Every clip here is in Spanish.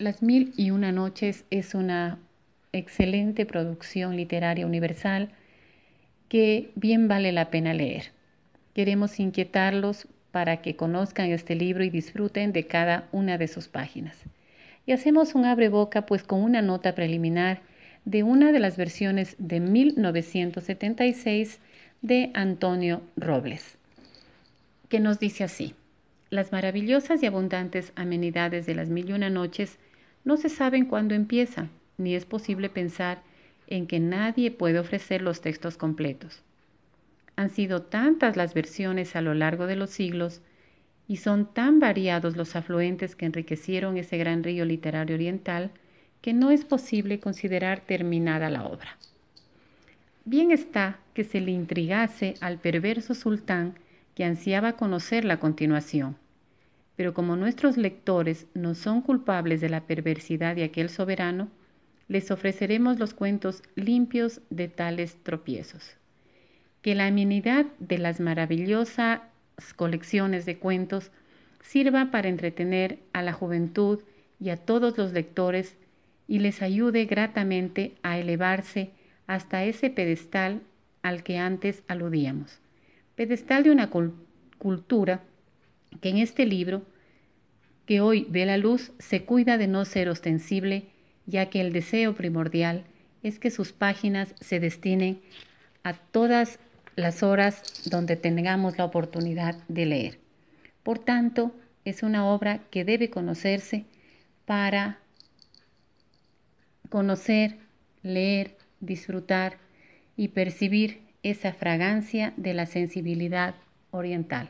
Las Mil y Una Noches es una excelente producción literaria universal que bien vale la pena leer. Queremos inquietarlos para que conozcan este libro y disfruten de cada una de sus páginas. Y hacemos un abre boca pues con una nota preliminar de una de las versiones de 1976 de Antonio Robles, que nos dice así. Las maravillosas y abundantes amenidades de las mil y una noches no se saben cuándo empiezan, ni es posible pensar en que nadie puede ofrecer los textos completos. Han sido tantas las versiones a lo largo de los siglos y son tan variados los afluentes que enriquecieron ese gran río literario oriental que no es posible considerar terminada la obra. Bien está que se le intrigase al perverso sultán que ansiaba conocer la continuación. Pero como nuestros lectores no son culpables de la perversidad de aquel soberano, les ofreceremos los cuentos limpios de tales tropiezos. Que la amenidad de las maravillosas colecciones de cuentos sirva para entretener a la juventud y a todos los lectores y les ayude gratamente a elevarse hasta ese pedestal al que antes aludíamos pedestal de una cultura que en este libro, que hoy ve la luz, se cuida de no ser ostensible, ya que el deseo primordial es que sus páginas se destinen a todas las horas donde tengamos la oportunidad de leer. Por tanto, es una obra que debe conocerse para conocer, leer, disfrutar y percibir esa fragancia de la sensibilidad oriental.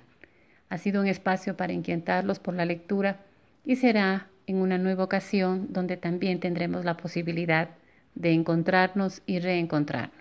Ha sido un espacio para inquietarlos por la lectura y será en una nueva ocasión donde también tendremos la posibilidad de encontrarnos y reencontrarnos.